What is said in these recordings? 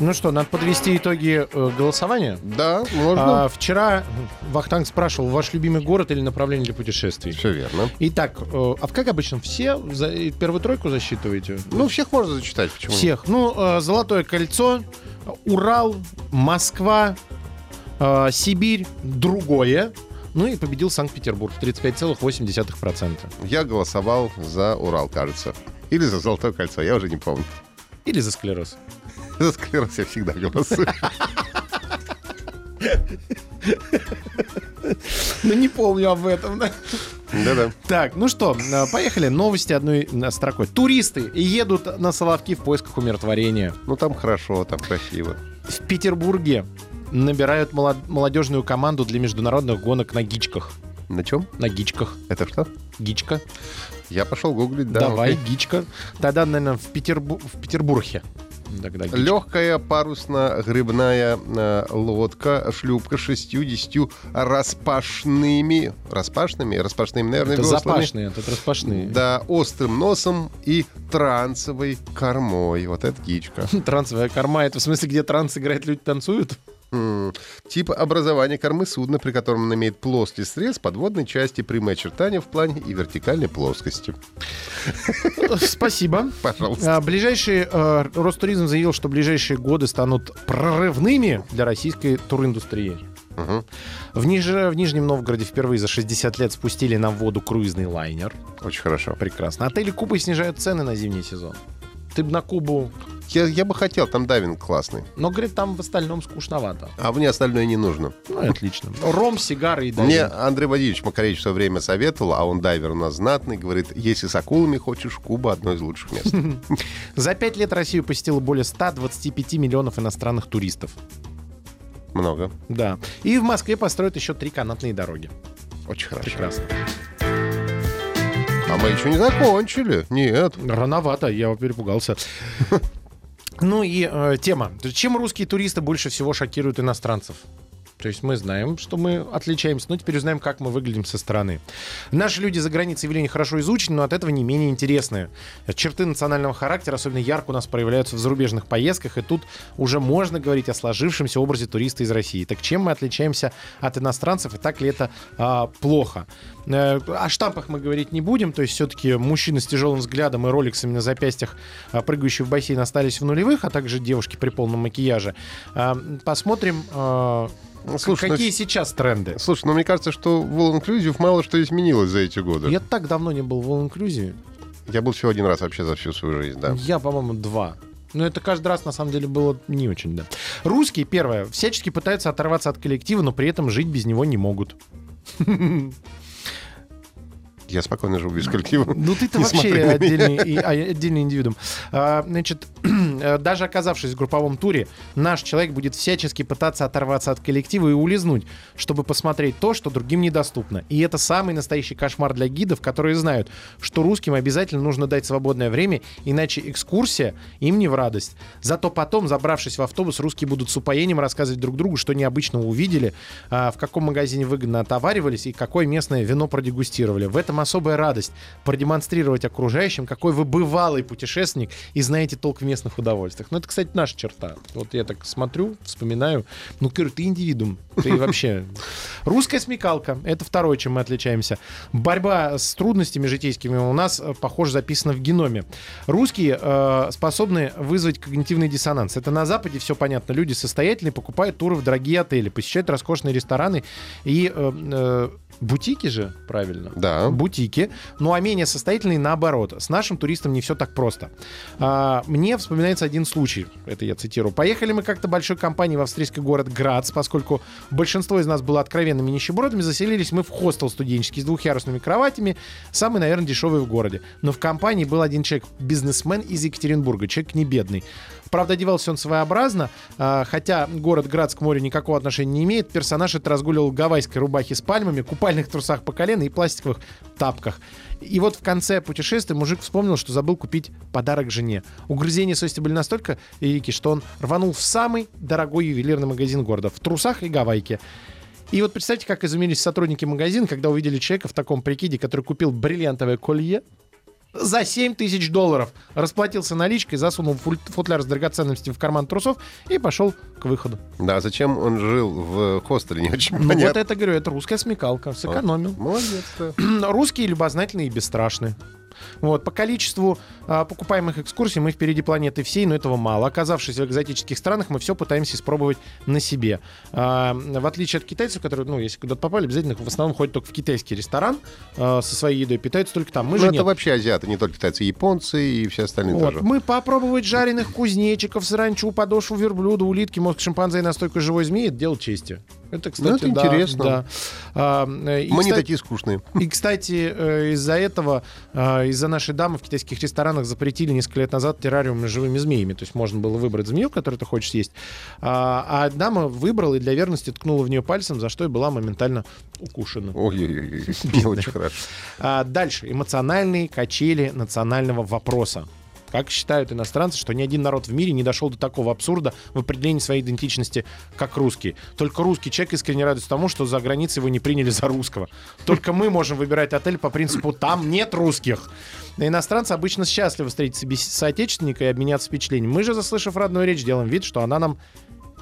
Ну что, надо подвести итоги э, голосования. Да, можно. А, вчера Вахтанг спрашивал, ваш любимый город или направление для путешествий? Все верно. Итак, э, а как обычно, все за, первую тройку засчитываете? Ну, всех можно зачитать. Почему? Всех. Ну, э, Золотое кольцо, Урал, Москва, э, Сибирь, другое. Ну и победил Санкт-Петербург 35,8%. Я голосовал за Урал, кажется. Или за Золотое кольцо, я уже не помню. Или за склероз. Склероз я всегда голосую. Ну не помню об этом, да? Да-да. Так, ну что, э, поехали. Новости одной э, строкой. Туристы едут на Соловки в поисках умиротворения. Ну, там хорошо, там красиво. В Петербурге набирают молод- молодежную команду для международных гонок на гичках. На чем? На гичках. Это что? Гичка. Я пошел гуглить, да. Давай, окей. гичка. Тогда, наверное, в, Петербу- в Петербурге. Тогда. Легкая парусно-грыбная э, лодка, шлюпка с 60 распашными, распашными, распашными, наверное, Это веслами. запашные, это распашные. Да, острым носом и трансовой кормой. Вот это гичка. Трансовая корма, это в смысле, где транс играет, люди танцуют? Тип образования кормы судна, при котором он имеет плоский срез, подводной части, прямые очертания в плане и вертикальной плоскости. Спасибо. Пожалуйста. А, Ближайшие, э, Ростуризм заявил, что ближайшие годы станут прорывными для российской туриндустрии. В, Ниж- в Нижнем Новгороде впервые за 60 лет спустили на воду круизный лайнер. Очень хорошо. Прекрасно. Отели Кубы снижают цены на зимний сезон. Ты бы на Кубу... Я, я бы хотел, там дайвинг классный. Но, говорит, там в остальном скучновато. А мне остальное не нужно. Ну, отлично. Ром, сигары и Мне дайвинг. Андрей Владимирович Макаревич в свое время советовал, а он дайвер у нас знатный, говорит, если с акулами хочешь, Куба одно из лучших мест. За пять лет Россию посетило более 125 миллионов иностранных туристов. Много. Да. И в Москве построят еще три канатные дороги. Очень хорошо. Прекрасно. А мы еще не закончили. Нет. Рановато, я перепугался. Ну и э, тема. Чем русские туристы больше всего шокируют иностранцев? То есть мы знаем, что мы отличаемся, но теперь узнаем, как мы выглядим со стороны. Наши люди за границей явления хорошо изучены, но от этого не менее интересные. Черты национального характера особенно ярко у нас проявляются в зарубежных поездках, и тут уже можно говорить о сложившемся образе туриста из России. Так чем мы отличаемся от иностранцев, и так ли это а, плохо? Э, О штампах мы говорить не будем, то есть все-таки мужчины с тяжелым взглядом и роликсами на запястьях, а, прыгающие в бассейн, остались в нулевых, а также девушки при полном макияже. А, Посмотрим, а, слушай, какие ну, сейчас тренды. Слушай, ну мне кажется, что в All Inclusive мало что изменилось за эти годы. Я так давно не был в All Inclusive. Я был всего один раз вообще за всю свою жизнь, да. Я, по-моему, два. Но это каждый раз, на самом деле, было не очень, да. Русские, первое, всячески пытаются оторваться от коллектива, но при этом жить без него не могут. Я спокойно живу без коллектива. Ну ты-то вообще отдельный, и- а, отдельный индивидуум. А, значит, даже оказавшись в групповом туре, наш человек будет всячески пытаться оторваться от коллектива и улизнуть, чтобы посмотреть то, что другим недоступно. И это самый настоящий кошмар для гидов, которые знают, что русским обязательно нужно дать свободное время, иначе экскурсия им не в радость. Зато потом, забравшись в автобус, русские будут с упоением рассказывать друг другу, что необычного увидели, а, в каком магазине выгодно отоваривались и какое местное вино продегустировали. В этом особая радость продемонстрировать окружающим, какой вы бывалый путешественник и знаете толк в местных удовольствиях. Ну, это, кстати, наша черта. Вот я так смотрю, вспоминаю. Ну, Кир, ты индивидуум. Ты вообще... Русская смекалка. Это второе, чем мы отличаемся. Борьба с трудностями житейскими у нас, э, похоже, записана в геноме. Русские э, способны вызвать когнитивный диссонанс. Это на Западе все понятно. Люди состоятельные, покупают туры в дорогие отели, посещают роскошные рестораны и э, э, бутики же, правильно? Да. бутики, ну а менее состоятельные наоборот. С нашим туристом не все так просто. А, мне вспоминается один случай, это я цитирую. Поехали мы как-то большой компанией в австрийский город Грац, поскольку большинство из нас было откровенными нищебродами, заселились мы в хостел студенческий с двухъярусными кроватями, самый, наверное, дешевый в городе. Но в компании был один человек, бизнесмен из Екатеринбурга, человек не бедный. Правда, одевался он своеобразно, а, хотя город Град к морю никакого отношения не имеет. Персонаж это разгуливал в гавайской рубахе с пальмами, купальных трусах по колено и пластиковых тапках. И вот в конце путешествия мужик вспомнил, что забыл купить подарок жене. Угрызения совести были настолько велики, что он рванул в самый дорогой ювелирный магазин города в трусах и гавайке. И вот представьте, как изумились сотрудники магазина, когда увидели человека в таком прикиде, который купил бриллиантовое колье, за 7 тысяч долларов. Расплатился наличкой, засунул футляр с драгоценностями в карман трусов и пошел к выходу. Да, зачем он жил в хостеле, не очень Ну вот это, говорю, это русская смекалка. Сэкономил. Молодец, да. Русские любознательные и бесстрашные. Вот, по количеству а, покупаемых экскурсий мы впереди планеты всей, но этого мало. Оказавшись в экзотических странах, мы все пытаемся испробовать на себе. А, в отличие от китайцев, которые, ну, если куда-то попали, обязательно в основном ходят только в китайский ресторан а, со своей едой, питаются только там. Мы Ну, же это нет. вообще азиаты, не только китайцы, японцы и все остальные Вот. тоже. Мы попробовать жареных кузнечиков, саранчу, подошву верблюда, улитки, мозг шимпанзе и настойку живой змеи — это дело чести. Это, кстати, Ну, это да, интересно. да. А, э, и, Мы не кстати- такие скучные. и, кстати, э, из-за этого, э, из-за нашей дамы в китайских ресторанах запретили несколько лет назад террариумы с живыми змеями. То есть можно было выбрать змею, которую ты хочешь съесть. А, а дама выбрала и для верности ткнула в нее пальцем, за что и была моментально укушена. Ой-ой-ой, не очень хорошо. А, дальше. Эмоциональные качели национального вопроса. Как считают иностранцы, что ни один народ в мире не дошел до такого абсурда в определении своей идентичности, как русский. Только русский человек искренне радуется тому, что за границей его не приняли за русского. Только мы можем выбирать отель по принципу «там нет русских». Иностранцы обычно счастливы встретить соотечественника и обменяться впечатлениями. Мы же, заслышав родную речь, делаем вид, что она нам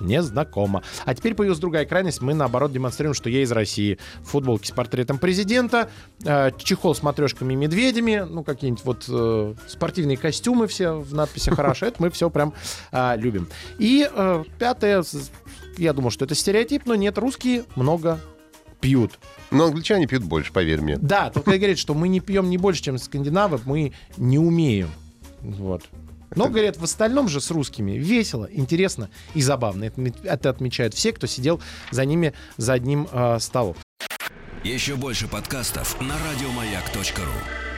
незнакома. А теперь появилась другая крайность. Мы, наоборот, демонстрируем, что я из России. Футболки с портретом президента, э, чехол с матрешками и медведями, ну, какие-нибудь вот э, спортивные костюмы все в надписях «Хорошо». Это мы все прям э, любим. И э, пятое, я думал, что это стереотип, но нет, русские много пьют. Но англичане пьют больше, поверь мне. Да, только говорит, что мы не пьем не больше, чем скандинавы, мы не умеем. Вот. Но, говорят, в остальном же с русскими весело, интересно и забавно. Это, это отмечают все, кто сидел за ними за одним э, столом. Еще больше подкастов на радиомаяк.ру.